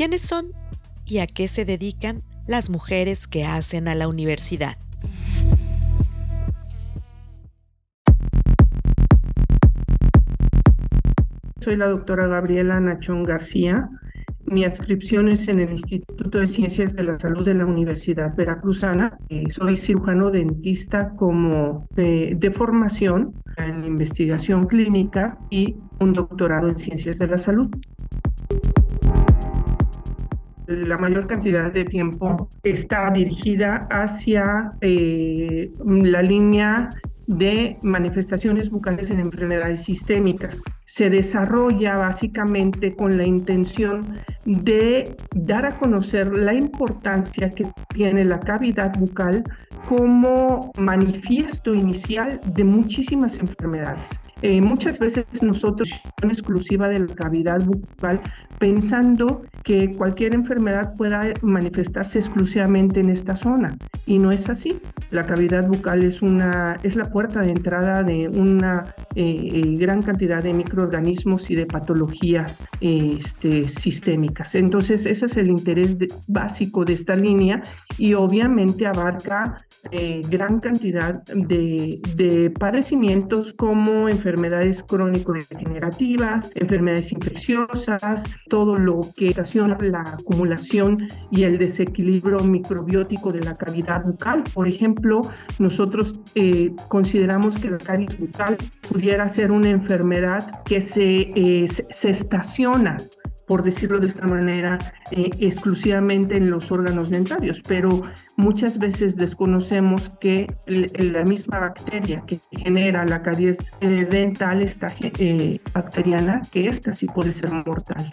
¿Quiénes son y a qué se dedican las mujeres que hacen a la universidad? Soy la doctora Gabriela Nachón García. Mi adscripción es en el Instituto de Ciencias de la Salud de la Universidad Veracruzana. Soy cirujano dentista como de formación en investigación clínica y un doctorado en ciencias de la salud la mayor cantidad de tiempo está dirigida hacia eh, la línea de manifestaciones bucales en enfermedades sistémicas. Se desarrolla básicamente con la intención de dar a conocer la importancia que tiene la cavidad bucal como manifiesto inicial de muchísimas enfermedades. Eh, muchas veces nosotros en exclusiva de la cavidad bucal pensando que cualquier enfermedad pueda manifestarse exclusivamente en esta zona y no es así. La cavidad bucal es una es la puerta de entrada de una eh, eh, gran cantidad de microorganismos y de patologías este, sistémicas. Entonces ese es el interés básico de esta línea y obviamente abarca gran cantidad de, de padecimientos como enfermedades enfermedades crónico-degenerativas, enfermedades infecciosas, todo lo que ocasiona la acumulación y el desequilibrio microbiótico de la cavidad bucal. Por ejemplo, nosotros eh, consideramos que la caries bucal pudiera ser una enfermedad que se, eh, se estaciona por decirlo de esta manera, eh, exclusivamente en los órganos dentarios, pero muchas veces desconocemos que la misma bacteria que genera la caries dental, esta bacteriana, que esta sí puede ser mortal.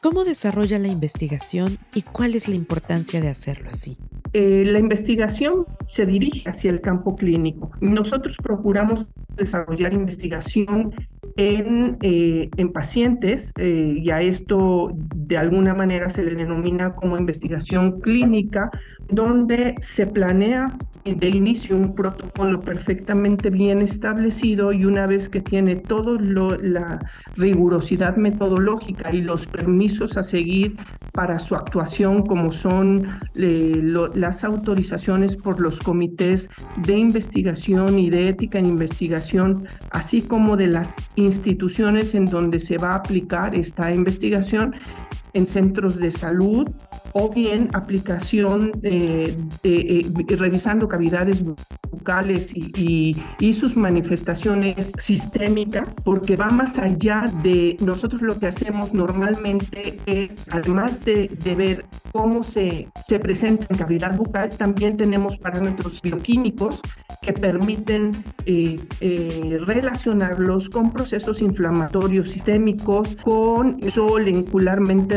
¿Cómo desarrolla la investigación y cuál es la importancia de hacerlo así? La investigación se dirige hacia el campo clínico. Nosotros procuramos desarrollar investigación en, eh, en pacientes, eh, y a esto de alguna manera se le denomina como investigación clínica, donde se planea de inicio un protocolo perfectamente bien establecido y una vez que tiene toda la rigurosidad metodológica y los permisos a seguir para su actuación, como son las autorizaciones por los comités de investigación y de ética en investigación, así como de las instituciones en donde se va a aplicar esta investigación en centros de salud o bien aplicación eh, revisando cavidades bucales y, sus manifestaciones sistémicas, porque va más allá de nosotros lo que hacemos normalmente es, además de, ver cómo se, se presenta en cavidad bucal, también tenemos parámetros bioquímicos que permiten eh, eh, relacionarlos con procesos inflamatorios sistémicos, con eso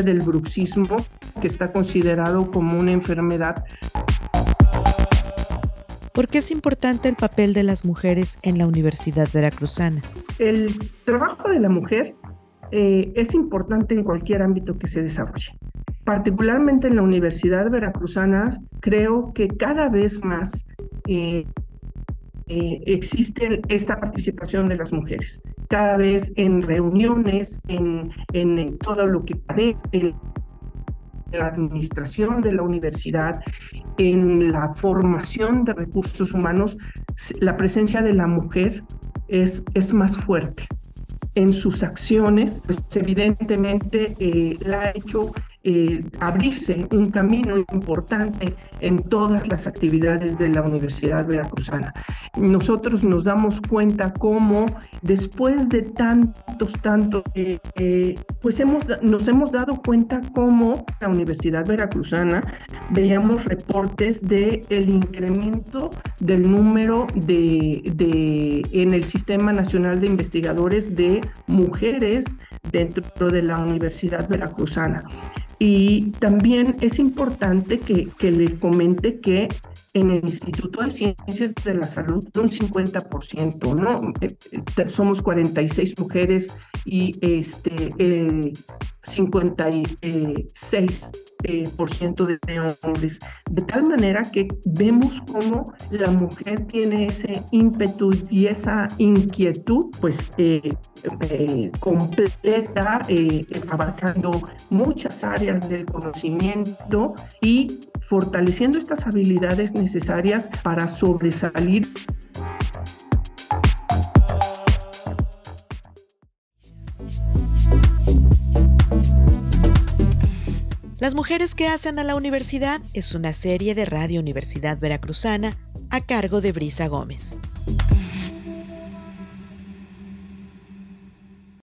del bruxismo, que está considerado como una enfermedad. ¿Por qué es importante el papel de las mujeres en la Universidad Veracruzana? El trabajo de la mujer eh, es importante en cualquier ámbito que se desarrolle. Particularmente en la Universidad Veracruzana, creo que cada vez más eh, eh, existe esta participación de las mujeres. Cada vez en reuniones, en, en, todo lo que en la administración de la universidad, en la formación de recursos humanos, la presencia de la mujer es, es más fuerte. En sus acciones, pues evidentemente eh, la ha hecho eh, abrirse un camino importante en todas las actividades de la Universidad Veracruzana. Nosotros nos damos cuenta cómo después de tantos, tantos, eh, eh, pues hemos, nos hemos dado cuenta cómo la Universidad Veracruzana veíamos reportes de incremento del número de, de en el Sistema Nacional de Investigadores de mujeres dentro de la Universidad Veracruzana. Y también es importante que, que le comente que en el Instituto de Ciencias de la Salud un 50%, ¿no? Eh, eh, somos 46 mujeres y este, eh, 56 eh, por ciento de, hombres. De tal manera que vemos cómo la mujer tiene ese ímpetu y esa inquietud, pues eh, eh, completa, abarcando muchas áreas del conocimiento y fortaleciendo estas habilidades necesarias para sobresalir Las mujeres que hacen a la universidad es una serie de Radio Universidad Veracruzana a cargo de Brisa Gómez.